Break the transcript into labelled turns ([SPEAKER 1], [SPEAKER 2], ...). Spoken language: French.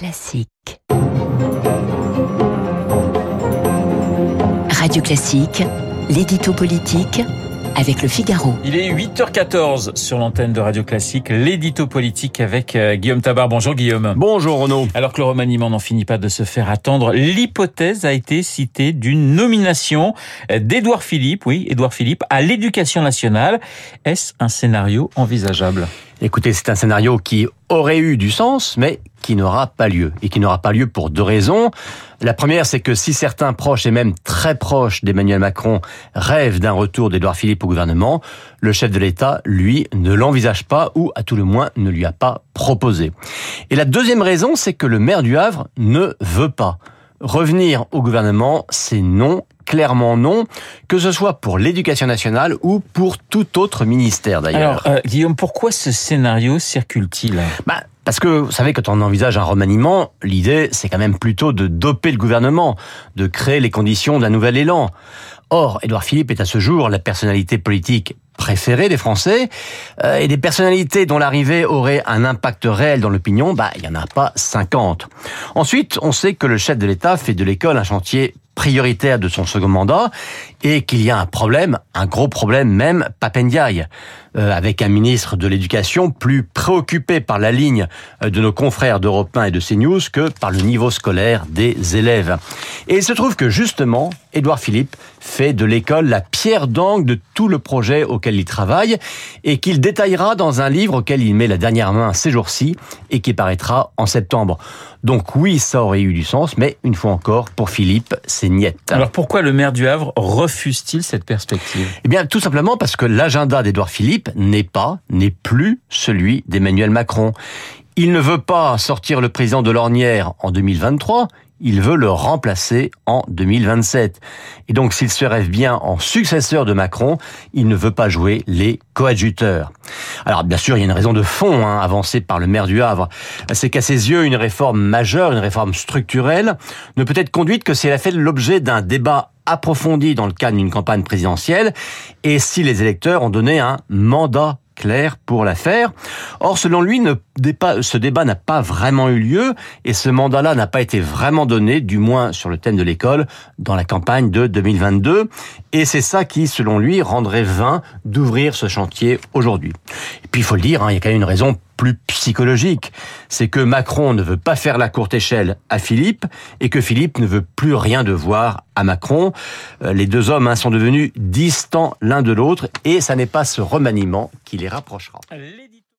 [SPEAKER 1] Classique. Radio Classique, l'édito politique avec le Figaro.
[SPEAKER 2] Il est 8h14 sur l'antenne de Radio Classique, l'édito politique avec euh, Guillaume Tabar. Bonjour Guillaume.
[SPEAKER 3] Bonjour Renaud.
[SPEAKER 2] Alors que le remaniement n'en finit pas de se faire attendre, l'hypothèse a été citée d'une nomination d'Édouard Philippe, oui, Édouard Philippe, à l'éducation nationale. Est-ce un scénario envisageable?
[SPEAKER 3] Écoutez, c'est un scénario qui aurait eu du sens, mais qui n'aura pas lieu. Et qui n'aura pas lieu pour deux raisons. La première, c'est que si certains proches et même très proches d'Emmanuel Macron rêvent d'un retour d'Édouard Philippe au gouvernement, le chef de l'État, lui, ne l'envisage pas ou, à tout le moins, ne lui a pas proposé. Et la deuxième raison, c'est que le maire du Havre ne veut pas. Revenir au gouvernement, c'est non, clairement non, que ce soit pour l'éducation nationale ou pour tout autre ministère d'ailleurs.
[SPEAKER 2] Alors, euh, Guillaume, pourquoi ce scénario circule-t-il?
[SPEAKER 3] Bah, parce que, vous savez, quand on envisage un remaniement, l'idée, c'est quand même plutôt de doper le gouvernement, de créer les conditions d'un nouvel élan. Or, Édouard Philippe est à ce jour la personnalité politique préférée des Français, euh, et des personnalités dont l'arrivée aurait un impact réel dans l'opinion, bah, il n'y en a pas 50. Ensuite, on sait que le chef de l'État fait de l'école un chantier prioritaire de son second mandat et qu'il y a un problème, un gros problème même, Papendiaï, euh, avec un ministre de l'Éducation plus préoccupé par la ligne euh, de nos confrères d'Europe 1 et de CNews que par le niveau scolaire des élèves. Et il se trouve que justement, Édouard Philippe fait de l'école la pierre d'angle de tout le projet auquel il travaille et qu'il détaillera dans un livre auquel il met la dernière main ces jours-ci et qui paraîtra en septembre. Donc oui, ça aurait eu du sens, mais une fois encore, pour Philippe, c'est niette.
[SPEAKER 2] Alors pourquoi le maire du Havre refuse-t-il cette perspective?
[SPEAKER 3] Eh bien, tout simplement parce que l'agenda d'Édouard Philippe n'est pas, n'est plus celui d'Emmanuel Macron. Il ne veut pas sortir le président de l'ornière en 2023, il veut le remplacer en 2027. Et donc, s'il se rêve bien en successeur de Macron, il ne veut pas jouer les coadjuteurs. Alors, bien sûr, il y a une raison de fond hein, avancée par le maire du Havre. C'est qu'à ses yeux, une réforme majeure, une réforme structurelle, ne peut être conduite que si elle a fait l'objet d'un débat approfondi dans le cadre d'une campagne présidentielle et si les électeurs ont donné un mandat clair pour la faire. Or, selon lui, ce débat n'a pas vraiment eu lieu et ce mandat-là n'a pas été vraiment donné, du moins sur le thème de l'école, dans la campagne de 2022. Et c'est ça qui, selon lui, rendrait vain d'ouvrir ce chantier aujourd'hui. Et puis, il faut le dire, hein, il y a quand même une raison plus psychologique. C'est que Macron ne veut pas faire la courte échelle à Philippe et que Philippe ne veut plus rien devoir à Macron. Euh, les deux hommes hein, sont devenus distants l'un de l'autre et ça n'est pas ce remaniement qui les rapprochera.